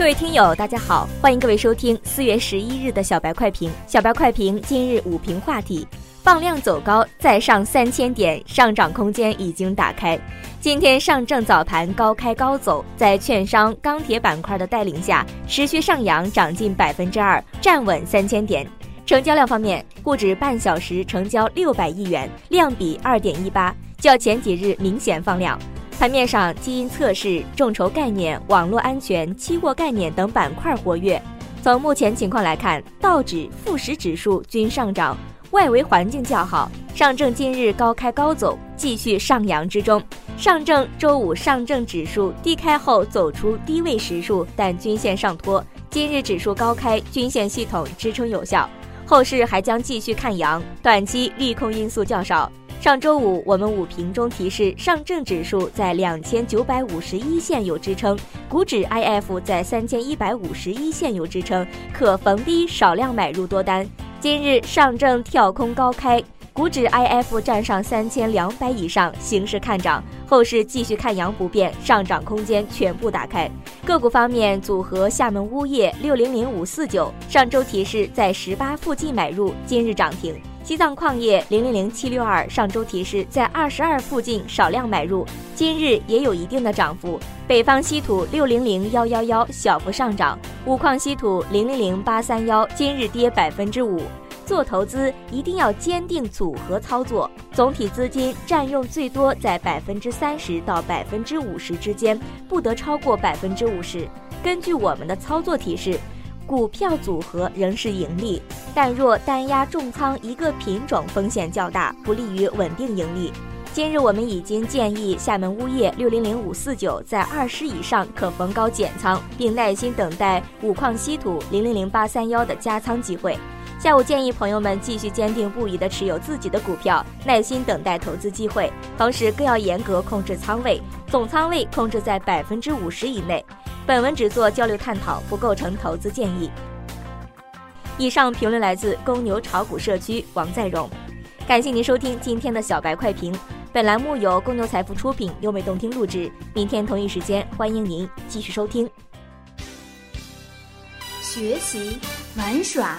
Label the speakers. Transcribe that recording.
Speaker 1: 各位听友，大家好，欢迎各位收听四月十一日的小白快评。小白快评今日午评话题：放量走高，再上三千点，上涨空间已经打开。今天上证早盘高开高走，在券商、钢铁板块的带领下，持续上扬，涨近百分之二，站稳三千点。成交量方面，沪指半小时成交六百亿元，量比二点一八，较前几日明显放量。盘面上，基因测试、众筹概念、网络安全、期货概念等板块活跃。从目前情况来看，道指、富时指数均上涨，外围环境较好。上证今日高开高走，继续上扬之中。上证周五上证指数低开后走出低位实数，但均线上拖。今日指数高开，均线系统支撑有效，后市还将继续看阳，短期利空因素较少。上周五，我们午评中提示，上证指数在两千九百五十一线有支撑，股指 IF 在三千一百五十一线有支撑，可逢低少量买入多单。今日上证跳空高开，股指 IF 站上三千两百以上，形势看涨，后市继续看阳不变，上涨空间全部打开。个股方面，组合厦门钨业六零零五四九，上周提示在十八附近买入，今日涨停。西藏矿业零零零七六二上周提示在二十二附近少量买入，今日也有一定的涨幅。北方稀土六零零幺幺幺小幅上涨，五矿稀土零零零八三幺今日跌百分之五。做投资一定要坚定组合操作，总体资金占用最多在百分之三十到百分之五十之间，不得超过百分之五十。根据我们的操作提示。股票组合仍是盈利，但若单压重仓一个品种，风险较大，不利于稳定盈利。今日我们已经建议厦门钨业六零零五四九在二十以上可逢高减仓，并耐心等待五矿稀土零零零八三幺的加仓机会。下午建议朋友们继续坚定不移地持有自己的股票，耐心等待投资机会，同时更要严格控制仓位，总仓位控制在百分之五十以内。本文只做交流探讨，不构成投资建议。以上评论来自公牛炒股社区王在荣，感谢您收听今天的小白快评。本栏目由公牛财富出品，优美动听录制。明天同一时间，欢迎您继续收听。
Speaker 2: 学习玩耍